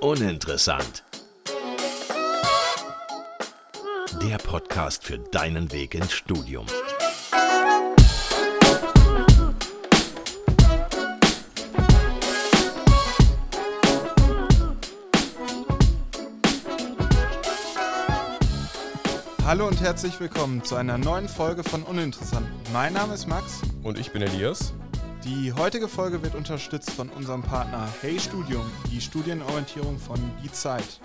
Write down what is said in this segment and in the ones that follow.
Uninteressant. Der Podcast für deinen Weg ins Studium. Hallo und herzlich willkommen zu einer neuen Folge von Uninteressant. Mein Name ist Max. Und ich bin Elias. Die heutige Folge wird unterstützt von unserem Partner Hey Studium, die Studienorientierung von Die Zeit.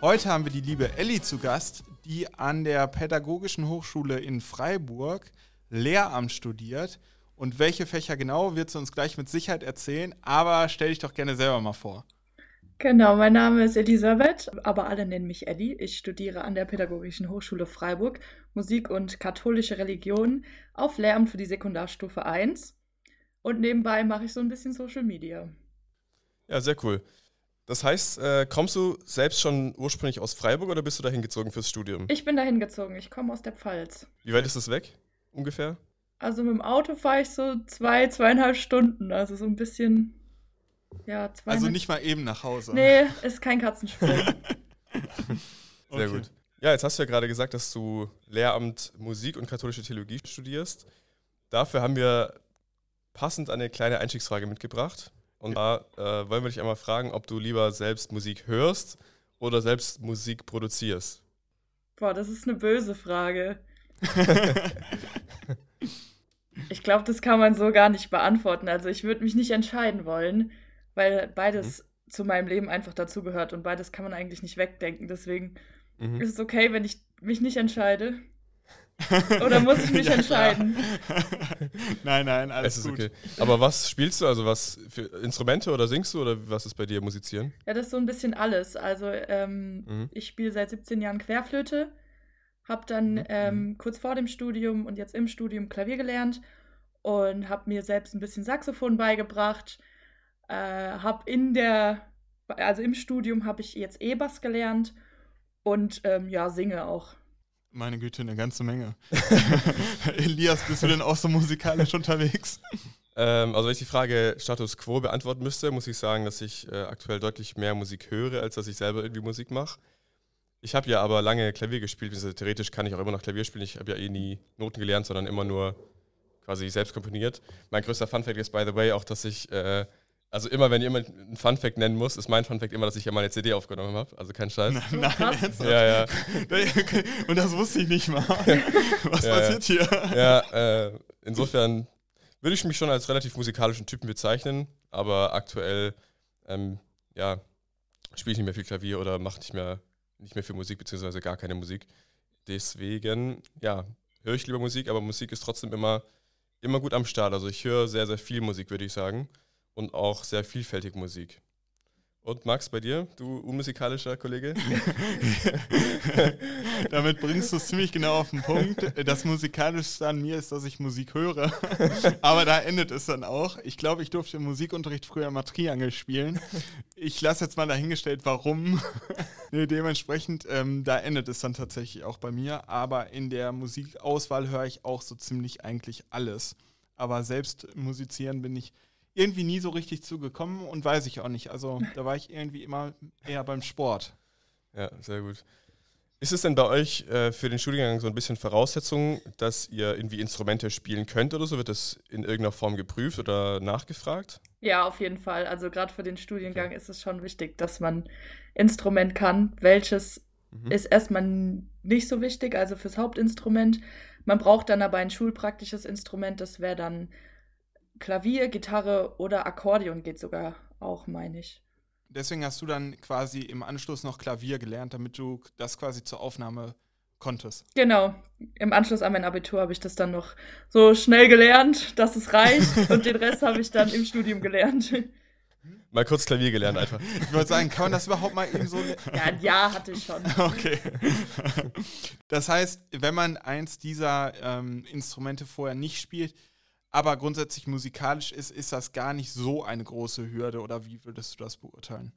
Heute haben wir die liebe Elli zu Gast, die an der Pädagogischen Hochschule in Freiburg Lehramt studiert. Und welche Fächer genau, wird sie uns gleich mit Sicherheit erzählen. Aber stell dich doch gerne selber mal vor. Genau, mein Name ist Elisabeth, aber alle nennen mich Elli. Ich studiere an der Pädagogischen Hochschule Freiburg Musik und katholische Religion auf Lehramt für die Sekundarstufe 1. Und nebenbei mache ich so ein bisschen Social Media. Ja, sehr cool. Das heißt, äh, kommst du selbst schon ursprünglich aus Freiburg oder bist du dahin gezogen fürs Studium? Ich bin dahin gezogen. Ich komme aus der Pfalz. Wie weit ist das weg? Ungefähr? Also mit dem Auto fahre ich so zwei, zweieinhalb Stunden. Also so ein bisschen. Ja, zwei. Also nicht mal eben nach Hause. Nee, ist kein Katzensprung. Sehr Okay. gut. Ja, jetzt hast du ja gerade gesagt, dass du Lehramt Musik und katholische Theologie studierst. Dafür haben wir passend eine kleine Einstiegsfrage mitgebracht. Und da äh, wollen wir dich einmal fragen, ob du lieber selbst Musik hörst oder selbst Musik produzierst. Boah, das ist eine böse Frage. Ich glaube, das kann man so gar nicht beantworten. Also ich würde mich nicht entscheiden wollen, weil beides zu meinem Leben einfach dazugehört und beides kann man eigentlich nicht wegdenken. Deswegen Mhm. ist es okay, wenn ich mich nicht entscheide. Oder muss ich mich Ja, entscheiden? nein, nein, Es alles ist gut. okay. Aber was spielst du? Also was für Instrumente oder singst du oder was ist bei dir Musizieren? Ja, das ist so ein bisschen alles. Also ähm, Mhm. ich spiele seit 17 Jahren Querflöte, habe dann Mhm. ähm, kurz vor dem Studium und jetzt im Studium Klavier gelernt und habe mir selbst ein bisschen Saxophon beigebracht. Äh, habe in der, also im Studium habe ich jetzt E-Bass gelernt und ähm, ja, singe auch. Meine Güte, eine ganze Menge. Elias, bist du denn auch so musikalisch unterwegs? Ähm, also wenn ich die Frage Status Quo beantworten müsste, muss ich sagen, dass ich äh, aktuell deutlich mehr Musik höre, als dass ich selber irgendwie Musik mache. Ich habe ja aber lange Klavier gespielt, beziehungsweise theoretisch kann ich auch immer noch Klavier spielen. Ich habe ja eh nie Noten gelernt, sondern immer nur quasi selbst komponiert. Mein größter Funfact ist, by the way, auch, dass ich, äh, also immer, wenn jemand einen Funfact nennen muss, ist mein Funfact immer, dass ich ja mal eine CD aufgenommen habe. Also kein Scheiß. So krass. ernsthaft? Ja, ja. Und das wusste ich nicht mal. Was Ja, passiert hier? Ja, äh, insofern würde ich mich schon als relativ musikalischen Typen bezeichnen, aber aktuell, ähm, ja, spiele ich nicht mehr viel Klavier oder mache nicht mehr, nicht mehr viel Musik, beziehungsweise gar keine Musik. Deswegen, ja, höre ich lieber Musik, aber Musik ist trotzdem immer, immer gut am Start. Also ich höre sehr, sehr viel Musik, würde ich sagen. Und auch sehr vielfältig Musik. Und Max, bei dir, du unmusikalischer Kollege? Damit bringst du es ziemlich genau auf den Punkt. Das Musikalischste an mir ist, dass ich Musik höre. Aber da endet es dann auch. Ich glaube, ich durfte im Musikunterricht früher mal Triangel spielen. Ich lasse jetzt mal dahingestellt, warum. nee, dementsprechend, ähm, da endet es dann tatsächlich auch bei mir. Aber in der Musikauswahl höre ich auch so ziemlich eigentlich alles. Aber selbst musizieren bin ich irgendwie nie so richtig zugekommen und weiß ich auch nicht. Also da war ich irgendwie immer eher beim Sport. Ja, sehr gut. Ist es denn bei euch äh, für den Studiengang so ein bisschen Voraussetzung, dass ihr irgendwie Instrumente spielen könnt oder so? Wird das in irgendeiner Form geprüft oder nachgefragt? Ja, auf jeden Fall. Also gerade für den Studiengang ist es schon wichtig, dass man Instrument kann. Welches Mhm. ist erstmal nicht so wichtig, also fürs Hauptinstrument. Man braucht dann aber ein schulpraktisches Instrument, das wäre dann Klavier, Gitarre oder Akkordeon geht sogar auch, meine ich. Deswegen hast du dann quasi im Anschluss noch Klavier gelernt, damit du das quasi zur Aufnahme konntest. Genau. Im Anschluss an mein Abitur habe ich das dann noch so schnell gelernt, dass es reicht. und den Rest habe ich dann im Studium gelernt. Mal kurz Klavier gelernt einfach. Ich wollte sagen, kann man das überhaupt mal eben so. Ja, ein Jahr hatte ich schon. Okay. Das heißt, wenn man eins dieser ähm, Instrumente vorher nicht spielt, aber grundsätzlich musikalisch ist, ist das gar nicht so eine große Hürde oder wie würdest du das beurteilen?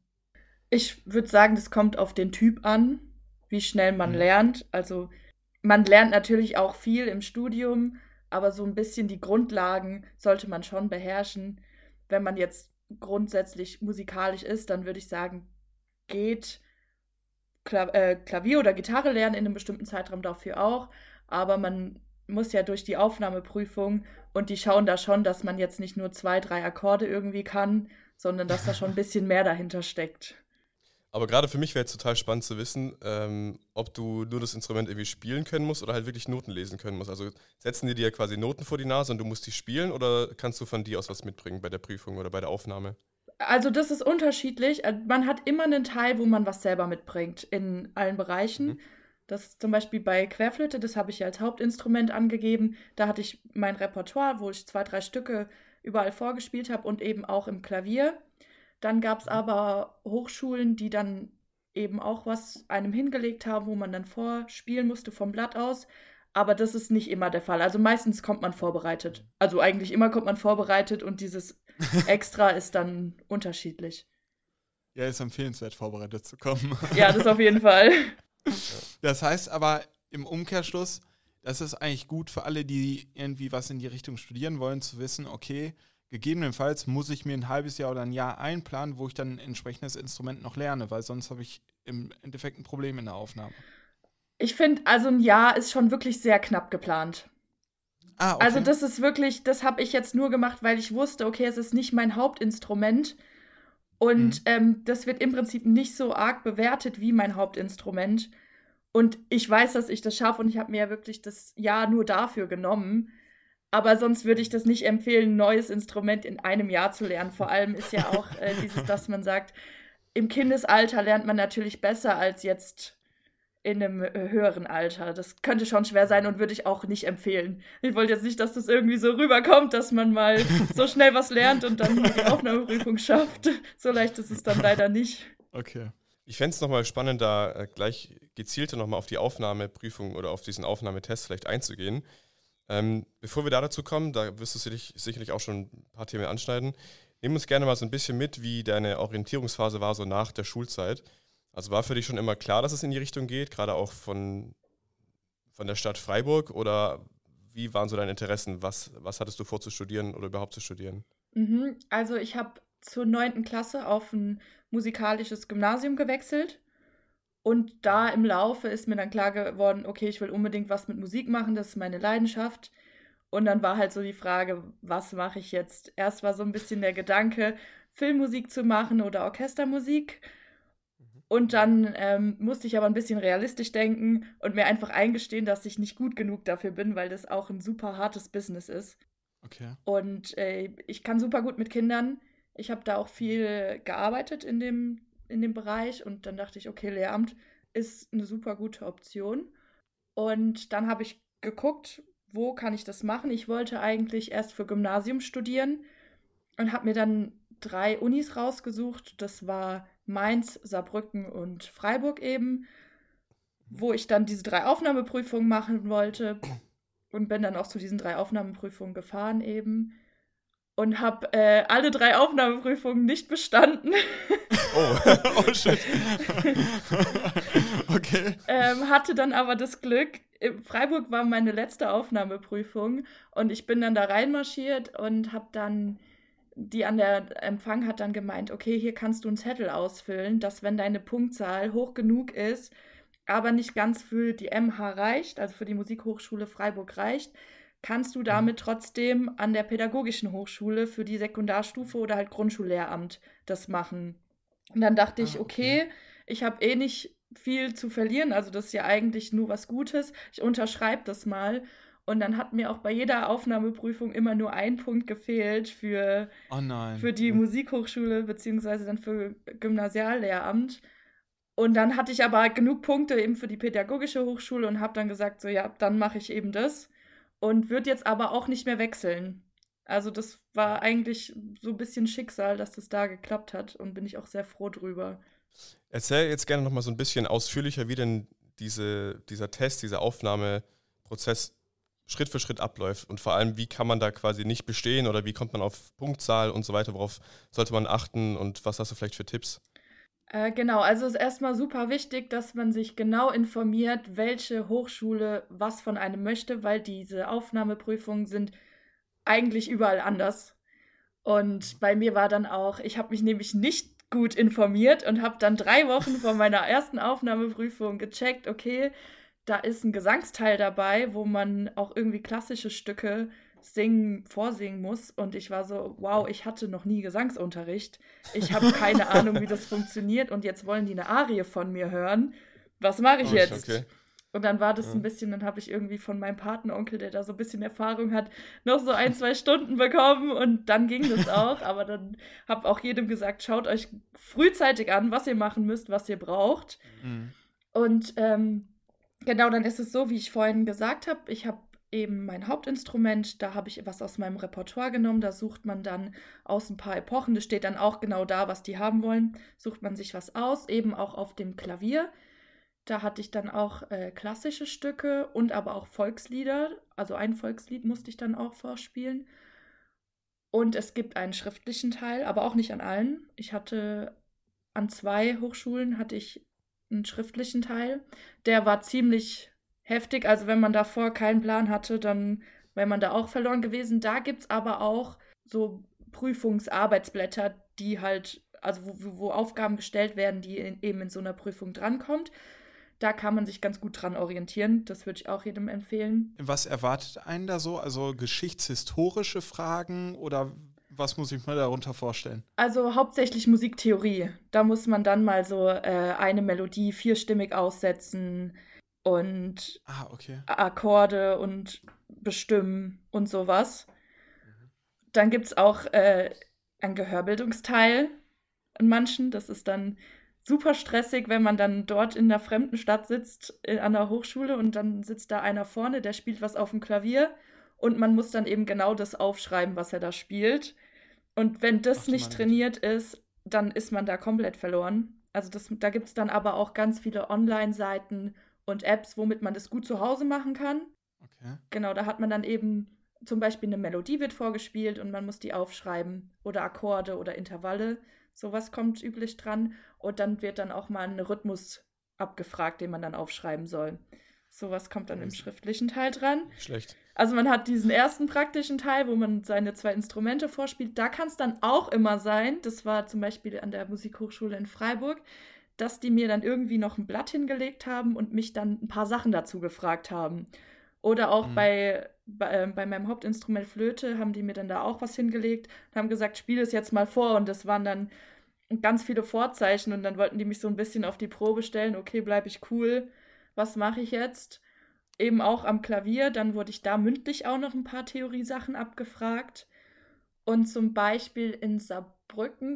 Ich würde sagen, das kommt auf den Typ an, wie schnell man Mhm. lernt. Also man lernt natürlich auch viel im Studium, aber so ein bisschen die Grundlagen sollte man schon beherrschen. Wenn man jetzt grundsätzlich musikalisch ist, dann würde ich sagen, geht äh, Klavier oder Gitarre lernen in einem bestimmten Zeitraum dafür auch. Aber man muss ja durch die Aufnahmeprüfung und die schauen da schon, dass man jetzt nicht nur zwei, drei Akkorde irgendwie kann, sondern dass da schon ein bisschen mehr dahinter steckt. Aber gerade für mich wäre es total spannend zu wissen, ähm, ob du nur das Instrument irgendwie spielen können musst oder halt wirklich Noten lesen können musst. Also setzen die dir quasi Noten vor die Nase und du musst die spielen oder kannst du von dir aus was mitbringen bei der Prüfung oder bei der Aufnahme? Also das ist unterschiedlich. Äh, man hat immer einen Teil, wo man was selber mitbringt in allen Bereichen. Mhm. Das ist zum Beispiel bei Querflöte, das habe ich ja als Hauptinstrument angegeben. Da hatte ich mein Repertoire, wo ich zwei, drei Stücke überall vorgespielt habe und eben auch im Klavier. Dann gab es mhm. aber Hochschulen, die dann eben auch was einem hingelegt haben, wo man dann vorspielen musste vom Blatt aus. Aber das ist nicht immer der Fall. Also meistens kommt man vorbereitet. Also eigentlich immer kommt man vorbereitet und dieses Extra ist dann unterschiedlich. Ja, ist empfehlenswert, vorbereitet zu kommen. Ja, das auf jeden Fall. Das heißt aber im Umkehrschluss, das ist eigentlich gut für alle, die irgendwie was in die Richtung studieren wollen, zu wissen, okay, gegebenenfalls muss ich mir ein halbes Jahr oder ein Jahr einplanen, wo ich dann ein entsprechendes Instrument noch lerne, weil sonst habe ich im Endeffekt ein Problem in der Aufnahme. Ich finde, also ein Jahr ist schon wirklich sehr knapp geplant. Ah, okay. Also das ist wirklich, das habe ich jetzt nur gemacht, weil ich wusste, okay, es ist nicht mein Hauptinstrument. Und mhm. ähm, das wird im Prinzip nicht so arg bewertet wie mein Hauptinstrument. Und ich weiß, dass ich das schaffe und ich habe mir ja wirklich das Jahr nur dafür genommen. Aber sonst würde ich das nicht empfehlen, ein neues Instrument in einem Jahr zu lernen. Vor allem ist ja auch äh, dieses, dass man sagt, im Kindesalter lernt man natürlich besser als jetzt in einem äh, höheren Alter. Das könnte schon schwer sein und würde ich auch nicht empfehlen. Ich wollte jetzt nicht, dass das irgendwie so rüberkommt, dass man mal so schnell was lernt und dann die Aufnahmeprüfung schafft. So leicht ist es dann leider nicht. Okay. Ich fände es nochmal spannend, da äh, gleich gezielter nochmal auf die Aufnahmeprüfung oder auf diesen Aufnahmetest vielleicht einzugehen. Ähm, bevor wir da dazu kommen, da wirst du sicherlich, sicherlich auch schon ein paar Themen anschneiden. Nimm uns gerne mal so ein bisschen mit, wie deine Orientierungsphase war, so nach der Schulzeit. Also war für dich schon immer klar, dass es in die Richtung geht, gerade auch von, von der Stadt Freiburg? Oder wie waren so deine Interessen? Was, was hattest du vor zu studieren oder überhaupt zu studieren? Mhm, also ich habe zur neunten Klasse auf ein musikalisches Gymnasium gewechselt und da im Laufe ist mir dann klar geworden, okay, ich will unbedingt was mit Musik machen, das ist meine Leidenschaft. Und dann war halt so die Frage, was mache ich jetzt? Erst war so ein bisschen der Gedanke, Filmmusik zu machen oder Orchestermusik. Und dann ähm, musste ich aber ein bisschen realistisch denken und mir einfach eingestehen, dass ich nicht gut genug dafür bin, weil das auch ein super hartes Business ist. Okay. Und äh, ich kann super gut mit Kindern. Ich habe da auch viel gearbeitet in dem in dem Bereich und dann dachte ich, okay, Lehramt ist eine super gute Option. Und dann habe ich geguckt, wo kann ich das machen. Ich wollte eigentlich erst für Gymnasium studieren und habe mir dann drei Unis rausgesucht. Das war Mainz, Saarbrücken und Freiburg eben, wo ich dann diese drei Aufnahmeprüfungen machen wollte und bin dann auch zu diesen drei Aufnahmeprüfungen gefahren eben und habe äh, alle drei Aufnahmeprüfungen nicht bestanden. Oh, oh shit. okay. Ähm, hatte dann aber das Glück, in Freiburg war meine letzte Aufnahmeprüfung und ich bin dann da reinmarschiert und habe dann, die an der Empfang hat dann gemeint, okay, hier kannst du einen Zettel ausfüllen, dass wenn deine Punktzahl hoch genug ist, aber nicht ganz für die MH reicht, also für die Musikhochschule Freiburg reicht, kannst du damit trotzdem an der pädagogischen Hochschule für die Sekundarstufe oder halt Grundschullehramt das machen. Und dann dachte ich, ah, okay, okay ich habe eh nicht viel zu verlieren, also das ist ja eigentlich nur was Gutes. Ich unterschreibe das mal. Und dann hat mir auch bei jeder Aufnahmeprüfung immer nur ein Punkt gefehlt für, oh für die Musikhochschule beziehungsweise dann für Gymnasiallehramt. Und dann hatte ich aber genug Punkte eben für die pädagogische Hochschule und habe dann gesagt, so ja, dann mache ich eben das und wird jetzt aber auch nicht mehr wechseln. Also das war eigentlich so ein bisschen Schicksal, dass das da geklappt hat und bin ich auch sehr froh drüber. Erzähl jetzt gerne noch mal so ein bisschen ausführlicher, wie denn diese, dieser Test, dieser Aufnahmeprozess Schritt für Schritt abläuft und vor allem, wie kann man da quasi nicht bestehen oder wie kommt man auf Punktzahl und so weiter, worauf sollte man achten und was hast du vielleicht für Tipps? Äh, genau, also ist erstmal super wichtig, dass man sich genau informiert, welche Hochschule was von einem möchte, weil diese Aufnahmeprüfungen sind eigentlich überall anders. Und bei mir war dann auch, ich habe mich nämlich nicht gut informiert und habe dann drei Wochen vor meiner ersten Aufnahmeprüfung gecheckt, okay, da ist ein Gesangsteil dabei, wo man auch irgendwie klassische Stücke singen, vorsingen muss. Und ich war so, wow, ich hatte noch nie Gesangsunterricht. Ich habe keine Ahnung, wie das funktioniert. Und jetzt wollen die eine Arie von mir hören. Was mache ich oh, jetzt? Okay. Und dann war das ja. ein bisschen, dann habe ich irgendwie von meinem Patenonkel, der da so ein bisschen Erfahrung hat, noch so ein, zwei Stunden bekommen und dann ging das auch. Aber dann habe auch jedem gesagt, schaut euch frühzeitig an, was ihr machen müsst, was ihr braucht. Mhm. Und ähm, genau, dann ist es so, wie ich vorhin gesagt habe, ich habe eben mein Hauptinstrument, da habe ich was aus meinem Repertoire genommen, da sucht man dann aus ein paar Epochen, das steht dann auch genau da, was die haben wollen, sucht man sich was aus, eben auch auf dem Klavier. Da hatte ich dann auch äh, klassische Stücke und aber auch Volkslieder. Also ein Volkslied musste ich dann auch vorspielen. Und es gibt einen schriftlichen Teil, aber auch nicht an allen. Ich hatte an zwei Hochschulen hatte ich einen schriftlichen Teil. Der war ziemlich heftig. Also wenn man davor keinen Plan hatte, dann wäre man da auch verloren gewesen. Da gibt es aber auch so Prüfungsarbeitsblätter, die halt, also wo, wo Aufgaben gestellt werden, die in, eben in so einer Prüfung drankommt. Da kann man sich ganz gut dran orientieren. Das würde ich auch jedem empfehlen. Was erwartet einen da so? Also geschichtshistorische Fragen oder was muss ich mir darunter vorstellen? Also hauptsächlich Musiktheorie. Da muss man dann mal so äh, eine Melodie vierstimmig aussetzen und ah, okay. Akkorde und bestimmen und sowas. Mhm. Dann gibt es auch äh, einen Gehörbildungsteil in manchen. Das ist dann super stressig, wenn man dann dort in einer fremden Stadt sitzt, äh, an der Hochschule und dann sitzt da einer vorne, der spielt was auf dem Klavier und man muss dann eben genau das aufschreiben, was er da spielt. Und wenn das Ach, nicht trainiert ist, dann ist man da komplett verloren. Also das, da gibt es dann aber auch ganz viele Online-Seiten und Apps, womit man das gut zu Hause machen kann. Okay. Genau, da hat man dann eben zum Beispiel eine Melodie wird vorgespielt und man muss die aufschreiben oder Akkorde oder Intervalle. Sowas kommt üblich dran. Und dann wird dann auch mal ein Rhythmus abgefragt, den man dann aufschreiben soll. Sowas kommt dann im schriftlichen Teil dran. Schlecht. Also man hat diesen ersten praktischen Teil, wo man seine zwei Instrumente vorspielt. Da kann es dann auch immer sein, das war zum Beispiel an der Musikhochschule in Freiburg, dass die mir dann irgendwie noch ein Blatt hingelegt haben und mich dann ein paar Sachen dazu gefragt haben. Oder auch mhm. bei, bei, äh, bei, meinem Hauptinstrument Flöte haben die mir dann da auch was hingelegt und haben gesagt, spiel es jetzt mal vor. Und das waren dann ganz viele Vorzeichen und dann wollten die mich so ein bisschen auf die Probe stellen, okay, bleibe ich cool, was mache ich jetzt? Eben auch am Klavier, dann wurde ich da mündlich auch noch ein paar Theoriesachen abgefragt. Und zum Beispiel in Saarbrücken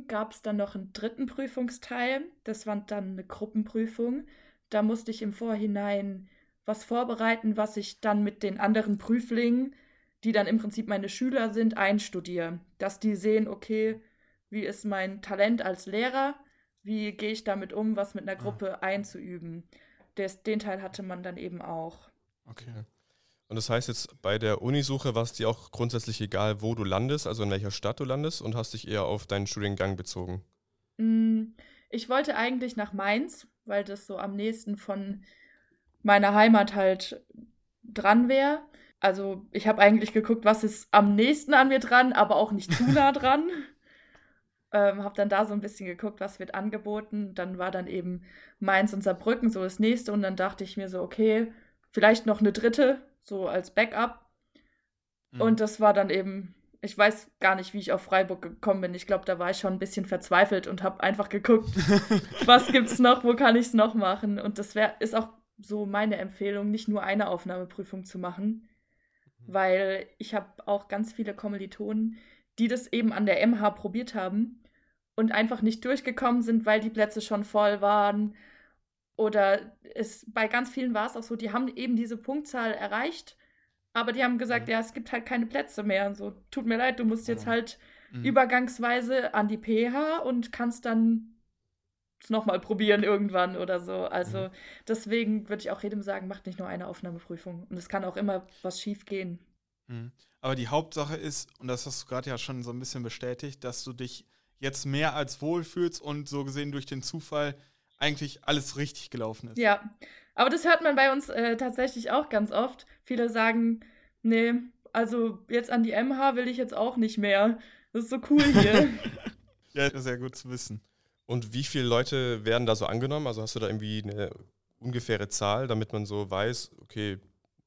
gab es dann noch einen dritten Prüfungsteil, das war dann eine Gruppenprüfung. Da musste ich im Vorhinein was vorbereiten, was ich dann mit den anderen Prüflingen, die dann im Prinzip meine Schüler sind, einstudiere. Dass die sehen, okay, wie ist mein Talent als Lehrer, wie gehe ich damit um, was mit einer ah. Gruppe ah. einzuüben. Des, den Teil hatte man dann eben auch. Okay. Und das heißt jetzt bei der Unisuche war es dir auch grundsätzlich egal, wo du landest, also in welcher Stadt du landest und hast dich eher auf deinen Studiengang bezogen? Mm, ich wollte eigentlich nach Mainz, weil das so am nächsten von meiner Heimat halt dran wäre. Also ich habe eigentlich geguckt, was ist am nächsten an mir dran, aber auch nicht zu nah dran. Ähm, habe dann da so ein bisschen geguckt, was wird angeboten. Dann war dann eben Mainz und Saarbrücken so das nächste. Und dann dachte ich mir so, okay, vielleicht noch eine dritte, so als Backup. Mhm. Und das war dann eben, ich weiß gar nicht, wie ich auf Freiburg gekommen bin. Ich glaube, da war ich schon ein bisschen verzweifelt und habe einfach geguckt, was gibt's noch, wo kann ich es noch machen. Und das wär, ist auch so meine Empfehlung, nicht nur eine Aufnahmeprüfung zu machen, mhm. weil ich habe auch ganz viele Kommilitonen, die das eben an der MH probiert haben und einfach nicht durchgekommen sind, weil die Plätze schon voll waren. Oder es bei ganz vielen war es auch so, die haben eben diese Punktzahl erreicht, aber die haben gesagt, ja, es gibt halt keine Plätze mehr. Und so, tut mir leid, du musst jetzt halt mhm. übergangsweise an die PH und kannst dann es nochmal probieren irgendwann oder so. Also mhm. deswegen würde ich auch jedem sagen, macht nicht nur eine Aufnahmeprüfung. Und es kann auch immer was schief gehen. Mhm. Aber die Hauptsache ist, und das hast du gerade ja schon so ein bisschen bestätigt, dass du dich jetzt mehr als wohl fühlst und so gesehen durch den Zufall eigentlich alles richtig gelaufen ist. Ja, aber das hört man bei uns äh, tatsächlich auch ganz oft. Viele sagen, nee, also jetzt an die MH will ich jetzt auch nicht mehr. Das ist so cool hier. ja, sehr gut zu wissen. Und wie viele Leute werden da so angenommen? Also hast du da irgendwie eine ungefähre Zahl, damit man so weiß, okay,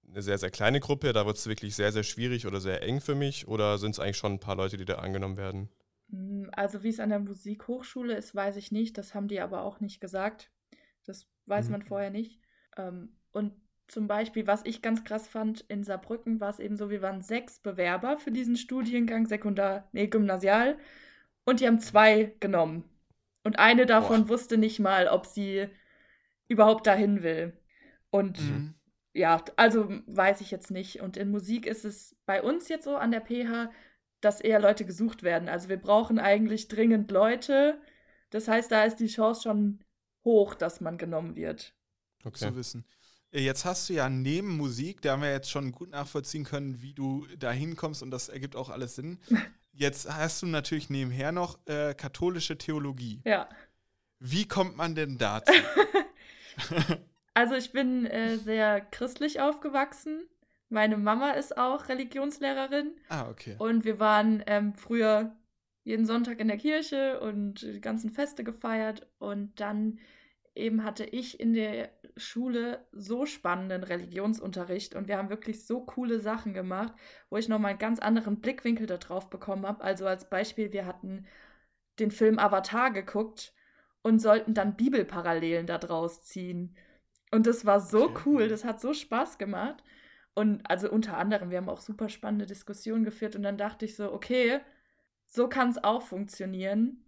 eine sehr, sehr kleine Gruppe, da wird es wirklich sehr, sehr schwierig oder sehr eng für mich? Oder sind es eigentlich schon ein paar Leute, die da angenommen werden? Hm, also wie es an der Musikhochschule ist, weiß ich nicht. Das haben die aber auch nicht gesagt. Das weiß mhm. man vorher nicht. Ähm, und zum Beispiel, was ich ganz krass fand, in Saarbrücken war es eben so, wir waren sechs Bewerber für diesen Studiengang, Sekundar, nee, Gymnasial, und die haben zwei genommen. Und eine davon Boah. wusste nicht mal, ob sie überhaupt dahin will. Und mhm. ja, also weiß ich jetzt nicht. Und in Musik ist es bei uns jetzt so an der PH, dass eher Leute gesucht werden. Also wir brauchen eigentlich dringend Leute. Das heißt, da ist die Chance schon hoch, dass man genommen wird. Okay. Zu wissen. Äh, jetzt hast du ja neben Musik, da haben wir jetzt schon gut nachvollziehen können, wie du da hinkommst und das ergibt auch alles Sinn. Jetzt hast du natürlich nebenher noch äh, katholische Theologie. Ja. Wie kommt man denn dazu? also ich bin äh, sehr christlich aufgewachsen. Meine Mama ist auch Religionslehrerin. Ah, okay. Und wir waren ähm, früher jeden Sonntag in der Kirche und die ganzen Feste gefeiert. Und dann eben hatte ich in der Schule so spannenden Religionsunterricht und wir haben wirklich so coole Sachen gemacht, wo ich nochmal einen ganz anderen Blickwinkel darauf bekommen habe. Also als Beispiel, wir hatten den Film Avatar geguckt und sollten dann Bibelparallelen daraus ziehen. Und das war so okay. cool, das hat so Spaß gemacht. Und also unter anderem, wir haben auch super spannende Diskussionen geführt und dann dachte ich so, okay, so kann es auch funktionieren.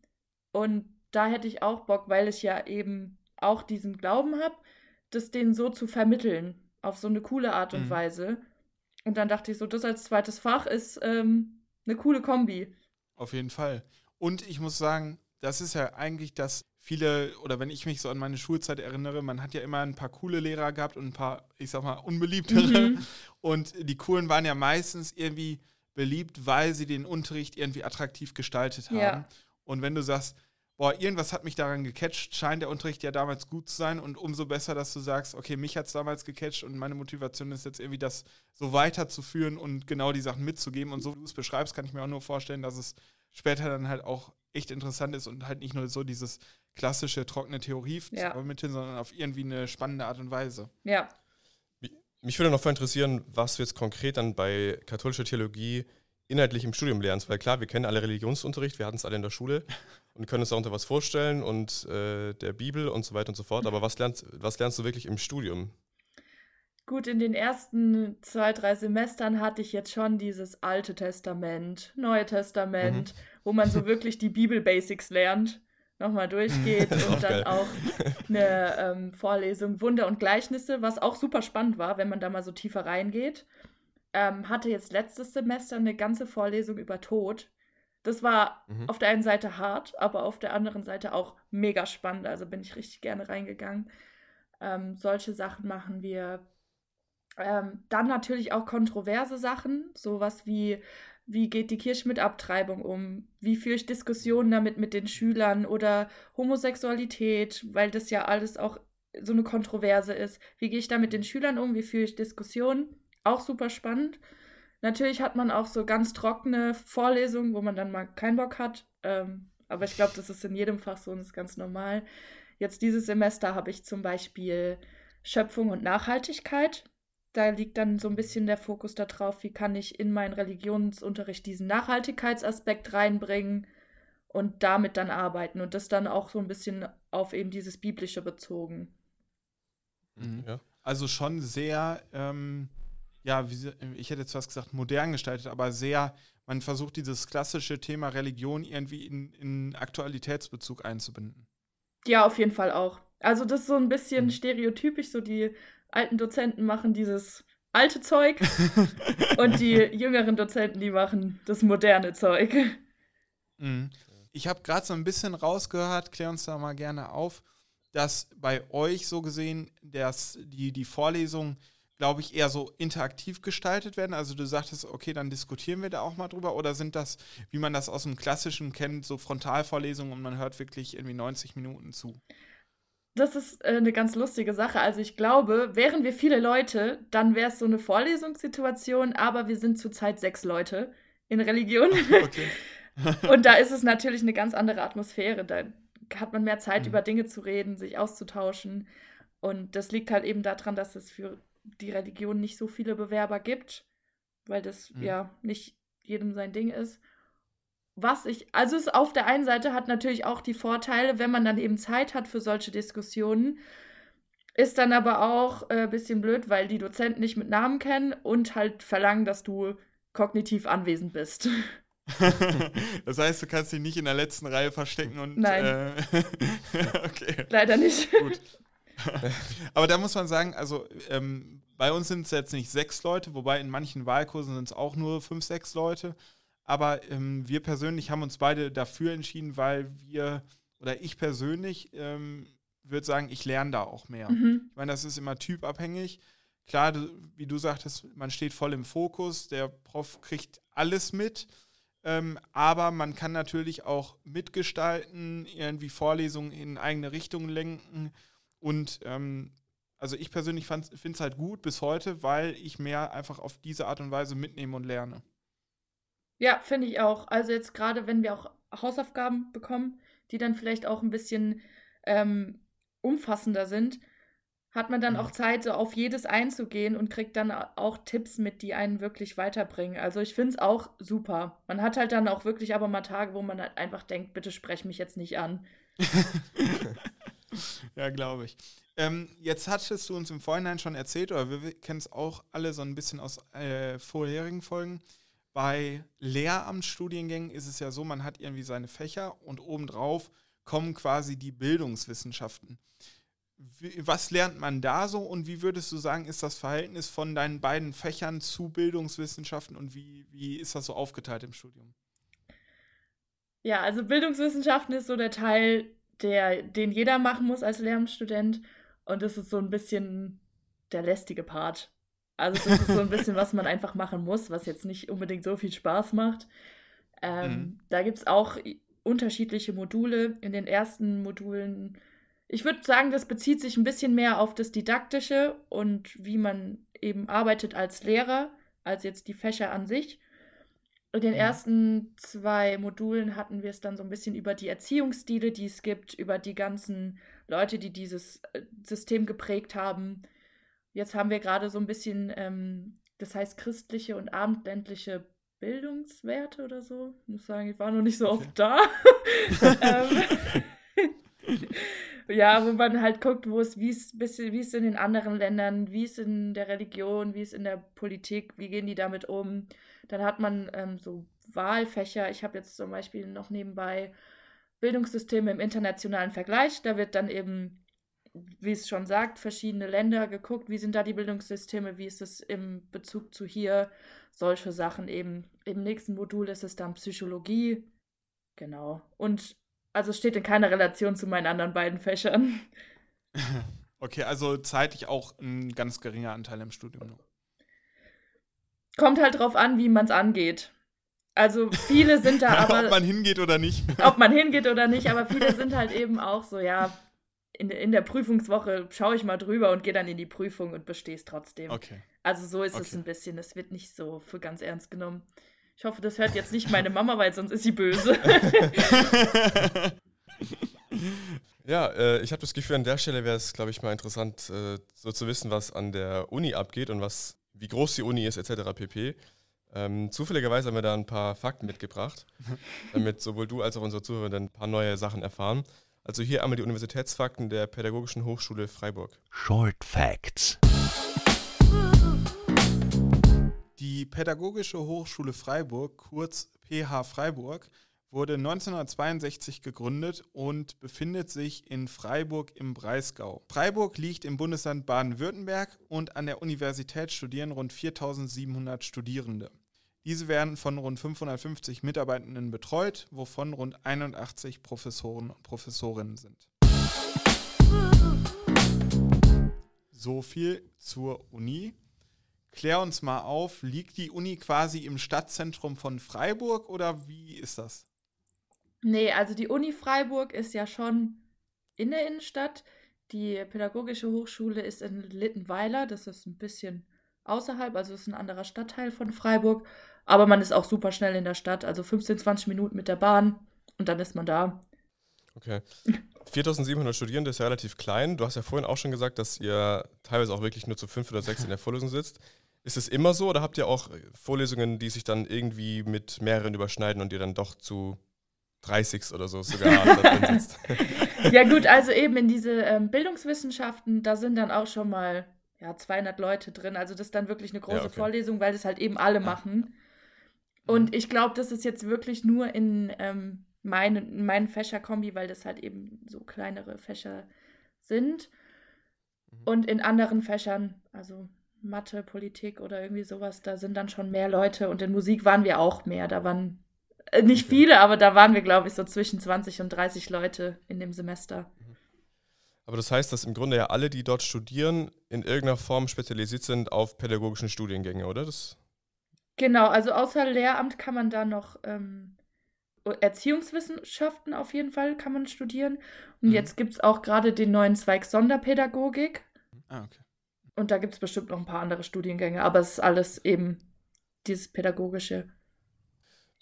Und da hätte ich auch Bock, weil ich ja eben auch diesen Glauben habe, das denen so zu vermitteln, auf so eine coole Art und mhm. Weise. Und dann dachte ich so, das als zweites Fach ist ähm, eine coole Kombi. Auf jeden Fall. Und ich muss sagen, das ist ja eigentlich das viele, oder wenn ich mich so an meine Schulzeit erinnere, man hat ja immer ein paar coole Lehrer gehabt und ein paar, ich sag mal, unbeliebtere. Mhm. Und die coolen waren ja meistens irgendwie beliebt, weil sie den Unterricht irgendwie attraktiv gestaltet haben. Ja. Und wenn du sagst, boah, irgendwas hat mich daran gecatcht, scheint der Unterricht ja damals gut zu sein und umso besser, dass du sagst, okay, mich hat es damals gecatcht und meine Motivation ist jetzt irgendwie das so weiterzuführen und genau die Sachen mitzugeben und so wie du es beschreibst, kann ich mir auch nur vorstellen, dass es später dann halt auch echt interessant ist und halt nicht nur so dieses klassische trockene Theorie ja. vermitteln, sondern auf irgendwie eine spannende Art und Weise. Ja. Mich würde noch voll interessieren, was du jetzt konkret dann bei katholischer Theologie inhaltlich im Studium lernst, weil klar, wir kennen alle Religionsunterricht, wir hatten es alle in der Schule und können uns darunter was vorstellen und äh, der Bibel und so weiter und so fort. Aber was lernst, was lernst du wirklich im Studium? Gut, in den ersten zwei, drei Semestern hatte ich jetzt schon dieses Alte Testament, Neue Testament, mhm. wo man so wirklich die Bibel-Basics lernt, nochmal durchgeht und dann geil. auch eine ähm, Vorlesung Wunder und Gleichnisse, was auch super spannend war, wenn man da mal so tiefer reingeht ähm, hatte jetzt letztes Semester eine ganze Vorlesung über Tod. Das war mhm. auf der einen Seite hart, aber auf der anderen Seite auch mega spannend. Also bin ich richtig gerne reingegangen. Ähm, solche Sachen machen wir. Ähm, dann natürlich auch kontroverse Sachen, sowas wie, wie geht die Kirche mit Abtreibung um? Wie führe ich Diskussionen damit mit den Schülern oder Homosexualität, weil das ja alles auch so eine Kontroverse ist. Wie gehe ich da mit den Schülern um? Wie führe ich Diskussionen? Auch super spannend. Natürlich hat man auch so ganz trockene Vorlesungen, wo man dann mal keinen Bock hat. Ähm, aber ich glaube, das ist in jedem Fach so und ist ganz normal. Jetzt dieses Semester habe ich zum Beispiel Schöpfung und Nachhaltigkeit. Da liegt dann so ein bisschen der Fokus darauf, wie kann ich in meinen Religionsunterricht diesen Nachhaltigkeitsaspekt reinbringen und damit dann arbeiten und das dann auch so ein bisschen auf eben dieses Biblische bezogen. Mhm. Ja. Also schon sehr ähm, ja, wie, ich hätte jetzt fast gesagt, modern gestaltet, aber sehr, man versucht dieses klassische Thema Religion irgendwie in, in Aktualitätsbezug einzubinden. Ja, auf jeden Fall auch. Also das ist so ein bisschen mhm. stereotypisch, so die alten Dozenten machen dieses alte Zeug und die jüngeren Dozenten, die machen das moderne Zeug. Mhm. Ich habe gerade so ein bisschen rausgehört, klär uns da mal gerne auf, dass bei euch so gesehen, dass die, die Vorlesung glaube ich, eher so interaktiv gestaltet werden? Also du sagtest, okay, dann diskutieren wir da auch mal drüber. Oder sind das, wie man das aus dem Klassischen kennt, so Frontalvorlesungen und man hört wirklich irgendwie 90 Minuten zu? Das ist äh, eine ganz lustige Sache. Also ich glaube, wären wir viele Leute, dann wäre es so eine Vorlesungssituation, aber wir sind zurzeit sechs Leute in Religion. Okay. Und da ist es natürlich eine ganz andere Atmosphäre. Da hat man mehr Zeit, Mhm. über Dinge zu reden, sich auszutauschen. Und das liegt halt eben daran, dass es für die Religion nicht so viele Bewerber gibt, weil das Mhm. ja nicht jedem sein Ding ist. Was ich, also es auf der einen Seite hat natürlich auch die Vorteile, wenn man dann eben Zeit hat für solche Diskussionen, ist dann aber auch ein äh, bisschen blöd, weil die Dozenten nicht mit Namen kennen und halt verlangen, dass du kognitiv anwesend bist. das heißt, du kannst dich nicht in der letzten Reihe verstecken und. Nein. Äh, okay. Leider nicht. Gut. Aber da muss man sagen, also ähm, bei uns sind es jetzt nicht sechs Leute, wobei in manchen Wahlkursen sind es auch nur fünf, sechs Leute. Aber ähm, wir persönlich haben uns beide dafür entschieden, weil wir, oder ich persönlich, ähm, würde sagen, ich lerne da auch mehr. Mhm. Ich meine, das ist immer typabhängig. Klar, du, wie du sagtest, man steht voll im Fokus, der Prof kriegt alles mit. Ähm, aber man kann natürlich auch mitgestalten, irgendwie Vorlesungen in eigene Richtung lenken. Und ähm, also ich persönlich finde es halt gut bis heute, weil ich mehr einfach auf diese Art und Weise mitnehme und lerne. Ja, finde ich auch. Also jetzt gerade, wenn wir auch Hausaufgaben bekommen, die dann vielleicht auch ein bisschen ähm, umfassender sind, hat man dann Mhm. auch Zeit, so auf jedes einzugehen und kriegt dann auch Tipps mit, die einen wirklich weiterbringen. Also ich finde es auch super. Man hat halt dann auch wirklich aber mal Tage, wo man halt einfach denkt, bitte sprech mich jetzt nicht an. ja, glaube ich. Ähm, jetzt hattest du uns im Vorhinein schon erzählt, oder wir kennen es auch alle so ein bisschen aus äh, vorherigen Folgen. Bei Lehramtsstudiengängen ist es ja so, man hat irgendwie seine Fächer und obendrauf kommen quasi die Bildungswissenschaften. Was lernt man da so und wie würdest du sagen, ist das Verhältnis von deinen beiden Fächern zu Bildungswissenschaften und wie, wie ist das so aufgeteilt im Studium? Ja, also Bildungswissenschaften ist so der Teil, der, den jeder machen muss als Lehramtsstudent. Und das ist so ein bisschen der lästige Part. Also das ist so ein bisschen, was man einfach machen muss, was jetzt nicht unbedingt so viel Spaß macht. Ähm, Mhm. Da gibt es auch unterschiedliche Module. In den ersten Modulen, ich würde sagen, das bezieht sich ein bisschen mehr auf das Didaktische und wie man eben arbeitet als Lehrer, als jetzt die Fächer an sich. In den Mhm. ersten zwei Modulen hatten wir es dann so ein bisschen über die Erziehungsstile, die es gibt, über die ganzen Leute, die dieses äh, System geprägt haben. Jetzt haben wir gerade so ein bisschen, ähm, das heißt christliche und abendländliche Bildungswerte oder so. Ich muss sagen, ich war noch nicht so oft da. ähm, ja, wo man halt guckt, wo es, wie es bisschen, wie es in den anderen Ländern, wie es in der Religion, wie es in der Politik, wie gehen die damit um. Dann hat man ähm, so Wahlfächer. Ich habe jetzt zum Beispiel noch nebenbei Bildungssysteme im internationalen Vergleich. Da wird dann eben, wie es schon sagt, verschiedene Länder geguckt, wie sind da die Bildungssysteme, wie ist es im Bezug zu hier, solche Sachen eben. Im nächsten Modul ist es dann Psychologie. Genau. Und also steht in keiner Relation zu meinen anderen beiden Fächern. Okay, also zeitlich auch ein ganz geringer Anteil im Studium noch. Kommt halt drauf an, wie man es angeht. Also viele sind da aber. Ob man hingeht oder nicht. ob man hingeht oder nicht, aber viele sind halt eben auch so, ja, in, in der Prüfungswoche schaue ich mal drüber und gehe dann in die Prüfung und bestehe es trotzdem. Okay. Also so ist es Okay. ein bisschen, es wird nicht so für ganz ernst genommen. Ich hoffe, das hört jetzt nicht meine Mama, weil sonst ist sie böse. Ja, äh, ich habe das Gefühl, an der Stelle wäre es, glaube ich, mal interessant, äh, so zu wissen, was an der Uni abgeht und was, wie groß die Uni ist, etc. pp. Ähm, zufälligerweise haben wir da ein paar Fakten mitgebracht, damit sowohl du als auch unsere Zuhörer dann ein paar neue Sachen erfahren. Also hier einmal die Universitätsfakten der Pädagogischen Hochschule Freiburg. Short Facts. Die Pädagogische Hochschule Freiburg, kurz PH Freiburg, wurde 1962 gegründet und befindet sich in Freiburg im Breisgau. Freiburg liegt im Bundesland Baden-Württemberg und an der Universität studieren rund 4700 Studierende. Diese werden von rund 550 Mitarbeitenden betreut, wovon rund 81 Professoren und Professorinnen sind. So viel zur Uni. Klär uns mal auf, liegt die Uni quasi im Stadtzentrum von Freiburg oder wie ist das? nee, also die Uni Freiburg ist ja schon in der Innenstadt. Die Pädagogische Hochschule ist in Littenweiler, das ist ein bisschen außerhalb, also ist ein anderer Stadtteil von Freiburg. Aber man ist auch super schnell in der Stadt, also 15, 20 Minuten mit der Bahn und dann ist man da. Okay. 4700 Studierende ist ja relativ klein. Du hast ja vorhin auch schon gesagt, dass ihr teilweise auch wirklich nur zu fünf oder sechs in der Vorlesung sitzt. Ist es immer so oder habt ihr auch Vorlesungen, die sich dann irgendwie mit mehreren überschneiden und ihr dann doch zu 30 oder so sogar sitzt? Ja gut, also eben in diese ähm, Bildungswissenschaften, da sind dann auch schon mal ja, 200 Leute drin. Also das ist dann wirklich eine große ja, okay. Vorlesung, weil das halt eben alle machen. Und ich glaube, das ist jetzt wirklich nur in ähm, meinen, meinen Fächerkombi, weil das halt eben so kleinere Fächer sind. Mhm. Und in anderen Fächern, also Mathe, Politik oder irgendwie sowas, da sind dann schon mehr Leute. Und in Musik waren wir auch mehr. Da waren äh, nicht okay. viele, aber da waren wir, glaube ich, so zwischen 20 und 30 Leute in dem Semester. Mhm. Aber das heißt, dass im Grunde ja alle, die dort studieren, in irgendeiner Form spezialisiert sind auf pädagogischen Studiengänge, oder? Das genau, also außer Lehramt kann man da noch ähm, Erziehungswissenschaften auf jeden Fall kann man studieren. Und mhm. jetzt gibt es auch gerade den neuen Zweig Sonderpädagogik. Ah, okay. Und da gibt es bestimmt noch ein paar andere Studiengänge, aber es ist alles eben dieses Pädagogische.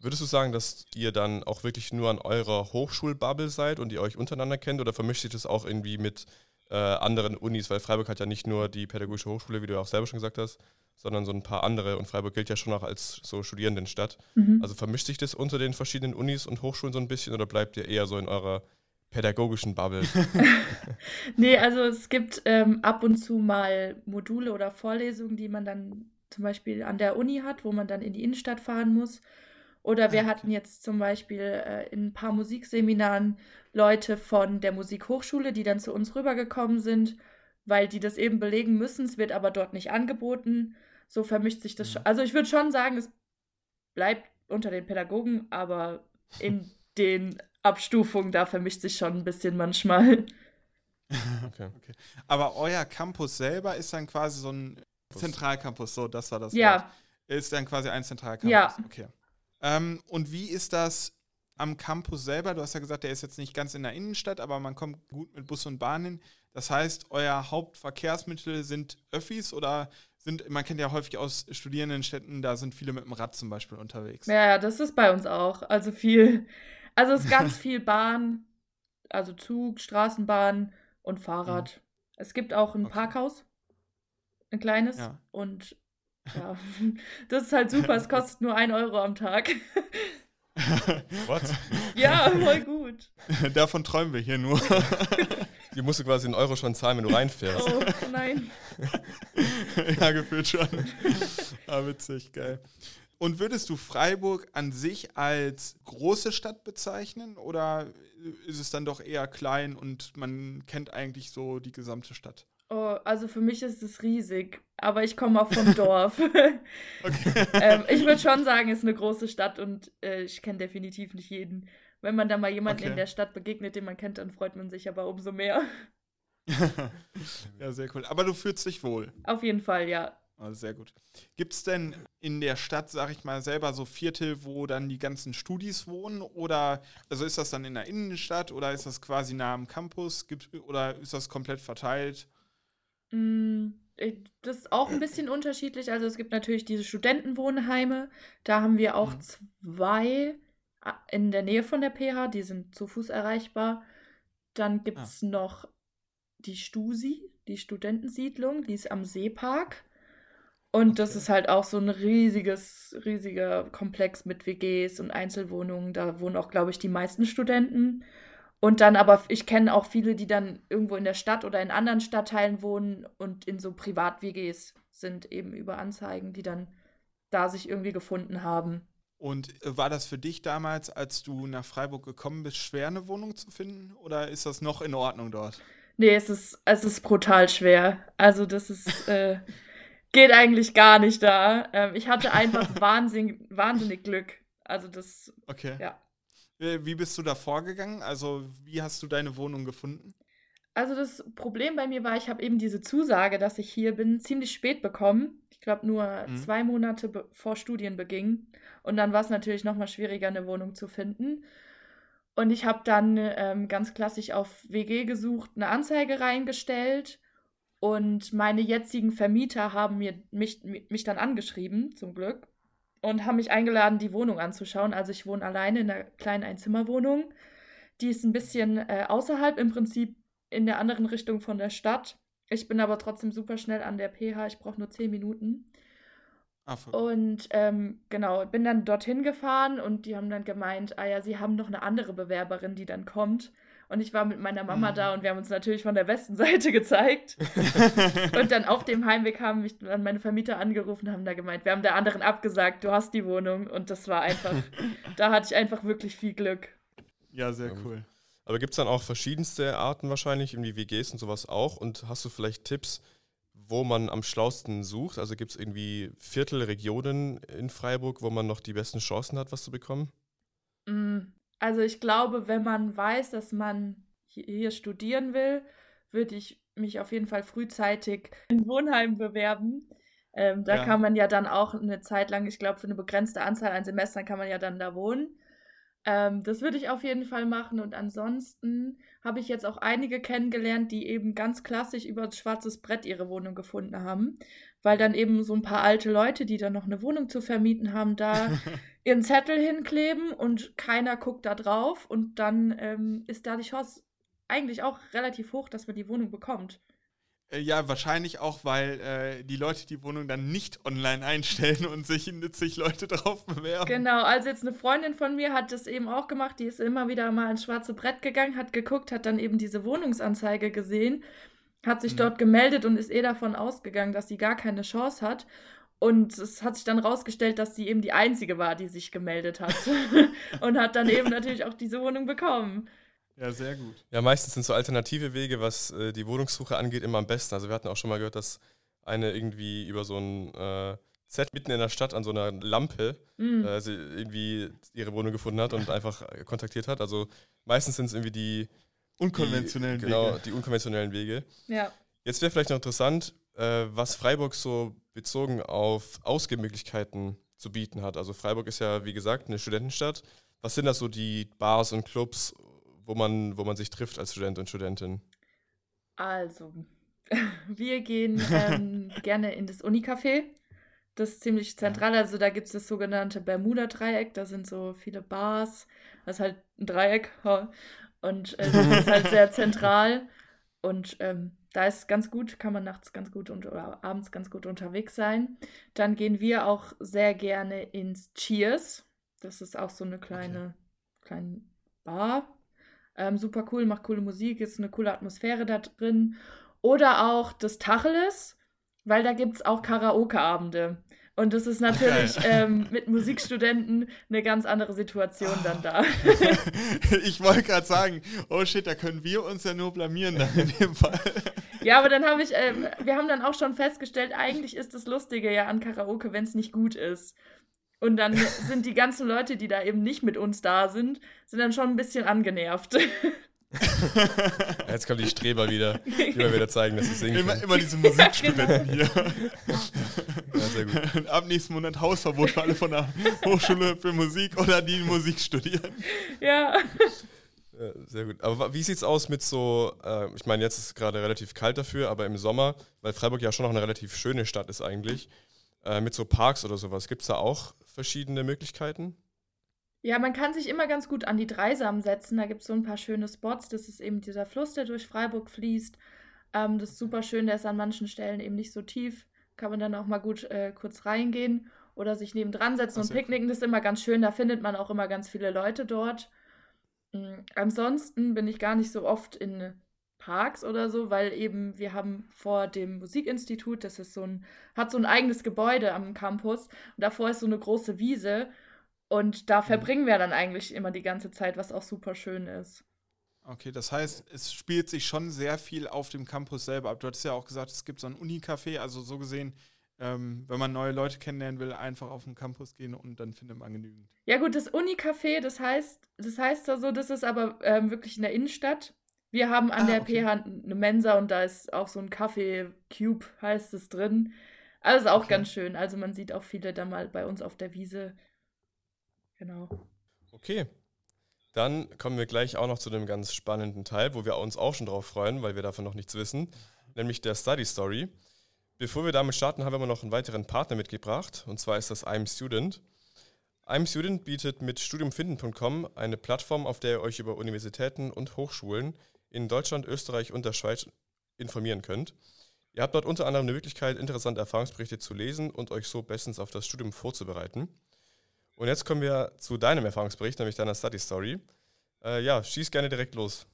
Würdest du sagen, dass ihr dann auch wirklich nur an eurer Hochschulbubble seid und ihr euch untereinander kennt oder vermischt sich das auch irgendwie mit äh, anderen Unis? Weil Freiburg hat ja nicht nur die Pädagogische Hochschule, wie du auch selber schon gesagt hast, sondern so ein paar andere. Und Freiburg gilt ja schon auch als so Studierendenstadt. Mhm. Also vermischt sich das unter den verschiedenen Unis und Hochschulen so ein bisschen oder bleibt ihr eher so in eurer pädagogischen Bubble? nee, also es gibt ähm, ab und zu mal Module oder Vorlesungen, die man dann zum Beispiel an der Uni hat, wo man dann in die Innenstadt fahren muss. Oder wir ah, okay. hatten jetzt zum Beispiel äh, in ein paar Musikseminaren Leute von der Musikhochschule, die dann zu uns rübergekommen sind, weil die das eben belegen müssen. Es wird aber dort nicht angeboten. So vermischt sich das mhm. schon. Also ich würde schon sagen, es bleibt unter den Pädagogen, aber in den Abstufungen, da vermischt sich schon ein bisschen manchmal. okay. okay. Aber euer Campus selber ist dann quasi so ein Zentralcampus, so, das war das ja. Wort. Ist dann quasi ein Zentralcampus. Ja. Okay. Ähm, und wie ist das am Campus selber? Du hast ja gesagt, der ist jetzt nicht ganz in der Innenstadt, aber man kommt gut mit Bus und Bahn hin. Das heißt, euer Hauptverkehrsmittel sind Öffis oder sind, man kennt ja häufig aus Studierendenstädten, da sind viele mit dem Rad zum Beispiel unterwegs. Ja, ja, das ist bei uns auch. Also viel, also es ist ganz viel Bahn, also Zug, Straßenbahn und Fahrrad. Mhm. Es gibt auch ein okay. Parkhaus, ein kleines ja. und ja, das ist halt super. Es kostet nur ein Euro am Tag. What? Ja, voll gut. Davon träumen wir hier nur. Die musst du quasi einen Euro schon zahlen, wenn du reinfährst. Oh, nein. ja, gefühlt schon. Ah, witzig, geil. Und würdest du Freiburg an sich als große Stadt bezeichnen oder ist es dann doch eher klein und man kennt eigentlich so die gesamte Stadt? Oh, also für mich ist es riesig, aber ich komme auch vom Dorf. ähm, ich würde schon sagen, es ist eine große Stadt und äh, ich kenne definitiv nicht jeden. Wenn man da mal jemanden okay. in der Stadt begegnet, den man kennt, dann freut man sich aber umso mehr. ja, sehr cool. Aber du fühlst dich wohl. Auf jeden Fall, ja. Also sehr gut. Gibt es denn in der Stadt, sag ich mal, selber so Viertel, wo dann die ganzen Studis wohnen? Oder also ist das dann in der Innenstadt oder ist das quasi nah am Campus? Gibt, oder ist das komplett verteilt? Mm, das ist auch ein bisschen unterschiedlich. Also es gibt natürlich diese Studentenwohnheime. Da haben wir auch mhm. zwei in der Nähe von der PH, die sind zu Fuß erreichbar. Dann gibt es ah. noch die Stusi, die Studentensiedlung, die ist am Seepark. Und okay. das ist halt auch so ein riesiges, riesiger Komplex mit WGs und Einzelwohnungen. Da wohnen auch, glaube ich, die meisten Studenten. Und dann aber, ich kenne auch viele, die dann irgendwo in der Stadt oder in anderen Stadtteilen wohnen und in so Privat-WGs sind, eben über Anzeigen, die dann da sich irgendwie gefunden haben. Und äh, war das für dich damals, als du nach Freiburg gekommen bist, schwer, eine Wohnung zu finden? Oder ist das noch in Ordnung dort? Nee, es ist, es ist brutal schwer. Also, das ist, äh, geht eigentlich gar nicht da. Ähm, ich hatte einfach wahnsinnig, wahnsinnig Glück. Also, das, okay. ja. Äh, wie bist du da vorgegangen? Also, wie hast du deine Wohnung gefunden? Also, das Problem bei mir war, ich habe eben diese Zusage, dass ich hier bin, ziemlich spät bekommen. Ich glaube, nur mhm. zwei Monate vor Studienbeginn. Und dann war es natürlich nochmal schwieriger, eine Wohnung zu finden. Und ich habe dann ähm, ganz klassisch auf WG gesucht, eine Anzeige reingestellt. Und meine jetzigen Vermieter haben mir, mich, mich dann angeschrieben, zum Glück. Und haben mich eingeladen, die Wohnung anzuschauen. Also ich wohne alleine in einer kleinen Einzimmerwohnung. Die ist ein bisschen äh, außerhalb, im Prinzip in der anderen Richtung von der Stadt. Ich bin aber trotzdem super schnell an der PH. Ich brauche nur zehn Minuten. Ah, und ähm, genau, bin dann dorthin gefahren und die haben dann gemeint, ah ja, sie haben noch eine andere Bewerberin, die dann kommt. Und ich war mit meiner Mama mhm. da und wir haben uns natürlich von der besten Seite gezeigt. und dann auf dem Heimweg haben mich dann meine Vermieter angerufen und haben da gemeint, wir haben der anderen abgesagt, du hast die Wohnung. Und das war einfach, da hatte ich einfach wirklich viel Glück. Ja, sehr cool. Aber gibt es dann auch verschiedenste Arten wahrscheinlich, in die WGs und sowas auch? Und hast du vielleicht Tipps, wo man am schlausten sucht? Also gibt es irgendwie Viertel, Regionen in Freiburg, wo man noch die besten Chancen hat, was zu bekommen? Mm, also ich glaube, wenn man weiß, dass man hier studieren will, würde ich mich auf jeden Fall frühzeitig in Wohnheim bewerben. Ähm, da ja. kann man ja dann auch eine Zeit lang, ich glaube, für eine begrenzte Anzahl an Semestern kann man ja dann da wohnen. Ähm, das würde ich auf jeden Fall machen. Und ansonsten habe ich jetzt auch einige kennengelernt, die eben ganz klassisch über das schwarzes Brett ihre Wohnung gefunden haben. Weil dann eben so ein paar alte Leute, die dann noch eine Wohnung zu vermieten haben, da ihren Zettel hinkleben und keiner guckt da drauf. Und dann ähm, ist da die Chance eigentlich auch relativ hoch, dass man die Wohnung bekommt. Äh, ja, wahrscheinlich auch, weil äh, die Leute die Wohnung dann nicht online einstellen und sich nützlich Leute drauf bewerben. Genau, also jetzt eine Freundin von mir hat das eben auch gemacht, die ist immer wieder mal ins schwarze Brett gegangen, hat geguckt, hat dann eben diese Wohnungsanzeige gesehen, hat sich mhm. dort gemeldet und ist eh davon ausgegangen, dass sie gar keine Chance hat. Und es hat sich dann rausgestellt, dass sie eben die Einzige war, die sich gemeldet hat. und hat dann eben natürlich auch diese Wohnung bekommen. Ja, sehr gut. Ja, meistens sind so alternative Wege, was äh, die Wohnungssuche angeht, immer am besten. Also wir hatten auch schon mal gehört, dass eine irgendwie über so ein äh, Set mitten in der Stadt an so einer Lampe mm. äh, sie irgendwie ihre Wohnung gefunden hat und einfach äh, kontaktiert hat. Also meistens sind es irgendwie die unkonventionellen die, genau, Wege. Genau, die unkonventionellen Wege. Ja. Jetzt wäre vielleicht noch interessant, äh, was Freiburg so bezogen auf Ausgehmöglichkeiten zu bieten hat. Also Freiburg ist ja, wie gesagt, eine Studentenstadt. Was sind da so die Bars und Clubs wo man, wo man sich trifft als Student und Studentin? Also, wir gehen ähm, gerne in das Unicafé. Das ist ziemlich zentral. Also da gibt es das sogenannte Bermuda-Dreieck. Da sind so viele Bars. Das ist halt ein Dreieck. Und äh, das ist halt sehr zentral. Und ähm, da ist ganz gut, kann man nachts ganz gut und, oder abends ganz gut unterwegs sein. Dann gehen wir auch sehr gerne ins Cheers. Das ist auch so eine kleine, okay. kleine Bar. Ähm, super cool, macht coole Musik, ist eine coole Atmosphäre da drin. Oder auch das Tacheles, weil da gibt es auch Karaoke-Abende. Und das ist natürlich ähm, mit Musikstudenten eine ganz andere Situation dann da. ich wollte gerade sagen, oh shit, da können wir uns ja nur blamieren dann in dem Fall. Ja, aber dann habe ich, äh, wir haben dann auch schon festgestellt, eigentlich ist das Lustige ja an Karaoke, wenn es nicht gut ist. Und dann sind die ganzen Leute, die da eben nicht mit uns da sind, sind dann schon ein bisschen angenervt. Jetzt kommen die Streber wieder, die mal wieder zeigen, dass sie singen immer, immer diese Musikstudenten hier. Ja, sehr gut. Ab nächsten Monat Hausverbot für alle von der Hochschule für Musik oder die Musik studieren. Ja. ja sehr gut. Aber wie sieht es aus mit so, äh, ich meine, jetzt ist es gerade relativ kalt dafür, aber im Sommer, weil Freiburg ja schon noch eine relativ schöne Stadt ist eigentlich, äh, mit so Parks oder sowas, gibt es da auch verschiedene Möglichkeiten? Ja, man kann sich immer ganz gut an die Dreisam setzen. Da gibt es so ein paar schöne Spots. Das ist eben dieser Fluss, der durch Freiburg fließt. Ähm, das ist super schön. Der ist an manchen Stellen eben nicht so tief. Kann man dann auch mal gut äh, kurz reingehen oder sich nebendran setzen und picknicken. Das ist immer ganz schön. Da findet man auch immer ganz viele Leute dort. Mhm. Ansonsten bin ich gar nicht so oft in Parks oder so, weil eben wir haben vor dem Musikinstitut, das ist so ein, hat so ein eigenes Gebäude am Campus und davor ist so eine große Wiese und da mhm. verbringen wir dann eigentlich immer die ganze Zeit, was auch super schön ist. Okay, das heißt, es spielt sich schon sehr viel auf dem Campus selber ab. Du hattest ja auch gesagt, es gibt so ein Unicafé, also so gesehen, ähm, wenn man neue Leute kennenlernen will, einfach auf den Campus gehen und dann findet man genügend. Ja gut, das Unicafé, das heißt, das heißt da so, das ist aber ähm, wirklich in der Innenstadt wir haben an ah, der okay. PH eine Mensa und da ist auch so ein Kaffee Cube, heißt es drin. Also ist auch okay. ganz schön. Also man sieht auch viele da mal bei uns auf der Wiese. Genau. Okay. Dann kommen wir gleich auch noch zu dem ganz spannenden Teil, wo wir uns auch schon drauf freuen, weil wir davon noch nichts wissen, nämlich der Study Story. bevor wir damit starten, haben wir noch einen weiteren Partner mitgebracht. Und zwar ist das I'm Student. I'm Student bietet mit studiumfinden.com eine Plattform, auf der ihr euch über Universitäten und Hochschulen in Deutschland, Österreich und der Schweiz informieren könnt. Ihr habt dort unter anderem eine Möglichkeit, interessante Erfahrungsberichte zu lesen und euch so bestens auf das Studium vorzubereiten. Und jetzt kommen wir zu deinem Erfahrungsbericht, nämlich deiner Study Story. Äh, ja, schieß gerne direkt los.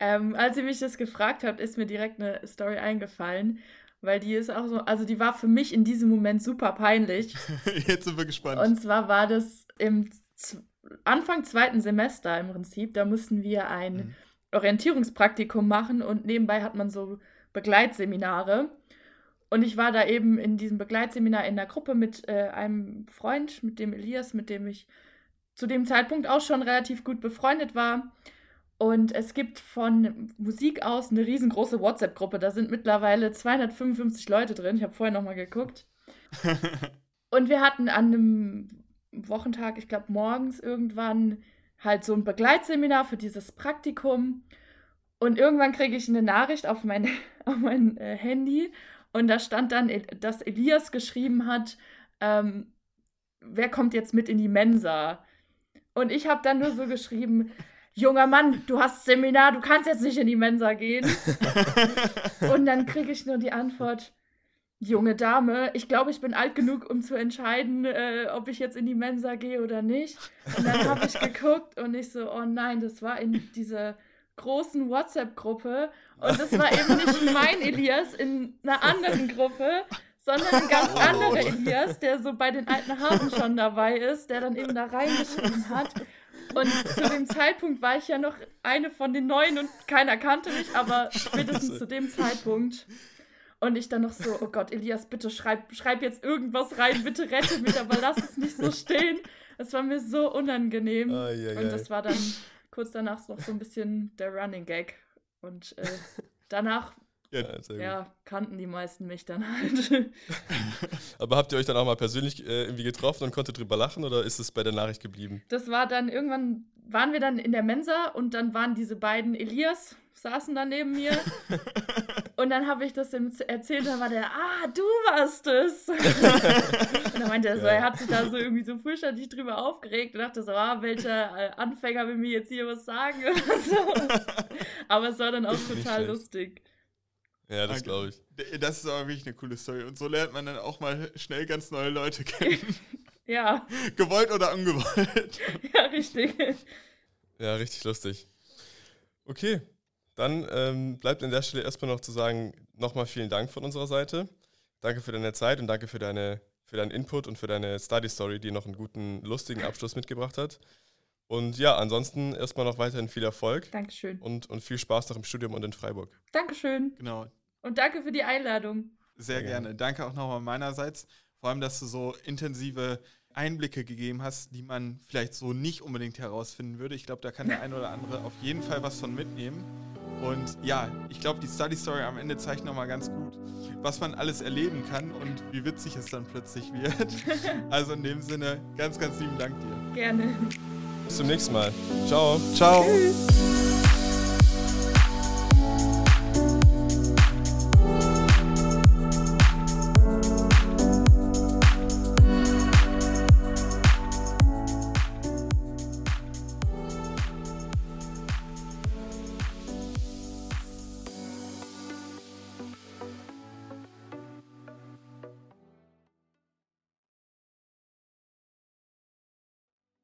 Ähm, als ihr mich das gefragt habt, ist mir direkt eine Story eingefallen, weil die ist auch so, also die war für mich in diesem Moment super peinlich. Jetzt sind wir gespannt. Und zwar war das im Anfang zweiten Semester im Prinzip, da mussten wir ein mhm. Orientierungspraktikum machen und nebenbei hat man so Begleitseminare. Und ich war da eben in diesem Begleitseminar in der Gruppe mit äh, einem Freund, mit dem Elias, mit dem ich zu dem Zeitpunkt auch schon relativ gut befreundet war. Und es gibt von Musik aus eine riesengroße WhatsApp-Gruppe. Da sind mittlerweile 255 Leute drin. Ich habe vorher nochmal geguckt. Und wir hatten an einem Wochentag, ich glaube morgens irgendwann, halt so ein Begleitseminar für dieses Praktikum. Und irgendwann kriege ich eine Nachricht auf mein, auf mein äh, Handy und da stand dann, dass Elias geschrieben hat, ähm, wer kommt jetzt mit in die Mensa? Und ich habe dann nur so geschrieben, junger Mann, du hast Seminar, du kannst jetzt nicht in die Mensa gehen. und dann kriege ich nur die Antwort, junge Dame, ich glaube, ich bin alt genug, um zu entscheiden, äh, ob ich jetzt in die Mensa gehe oder nicht. Und dann habe ich geguckt und ich so, oh nein, das war in dieser großen WhatsApp-Gruppe. Und das war eben nicht mein Elias in einer anderen Gruppe, sondern ein ganz oh. anderer Elias, der so bei den alten Hasen schon dabei ist, der dann eben da reingeschrieben hat. Und zu dem Zeitpunkt war ich ja noch eine von den Neuen und keiner kannte mich, aber spätestens zu dem Zeitpunkt. Und ich dann noch so, oh Gott, Elias, bitte schreib, schreib jetzt irgendwas rein, bitte rette mich, aber lass es nicht so stehen. Das war mir so unangenehm. Oh, yeah, und das war dann kurz danach noch so ein bisschen der Running Gag. Und äh, danach ja, ja, kannten die meisten mich dann halt. Aber habt ihr euch dann auch mal persönlich äh, irgendwie getroffen und konntet drüber lachen oder ist es bei der Nachricht geblieben? Das war dann irgendwann, waren wir dann in der Mensa und dann waren diese beiden Elias, saßen da neben mir. und dann habe ich das ihm erzählt, dann war der, ah, du warst es. und dann meinte er so, er hat sich da so irgendwie so fürchterlich drüber aufgeregt und dachte so, ah, welcher äh, Anfänger will mir jetzt hier was sagen oder so. Aber es war dann auch total lustig. Ja, das glaube ich. Das ist aber wirklich eine coole Story. Und so lernt man dann auch mal schnell ganz neue Leute kennen. ja. Gewollt oder ungewollt. Ja, richtig. Ja, richtig lustig. Okay, dann ähm, bleibt an der Stelle erstmal noch zu sagen, nochmal vielen Dank von unserer Seite. Danke für deine Zeit und danke für, deine, für deinen Input und für deine Study Story, die noch einen guten, lustigen Abschluss mitgebracht hat. Und ja, ansonsten erstmal noch weiterhin viel Erfolg. Dankeschön. Und, und viel Spaß noch im Studium und in Freiburg. Dankeschön. Genau. Und danke für die Einladung. Sehr, Sehr gerne. gerne. Danke auch nochmal meinerseits. Vor allem, dass du so intensive Einblicke gegeben hast, die man vielleicht so nicht unbedingt herausfinden würde. Ich glaube, da kann der ein oder andere auf jeden Fall was von mitnehmen. Und ja, ich glaube, die Study Story am Ende zeigt nochmal ganz gut, was man alles erleben kann und wie witzig es dann plötzlich wird. Also in dem Sinne, ganz, ganz lieben Dank dir. Gerne. Bis zum nächsten Mal. Ciao. Ciao. Tschüss.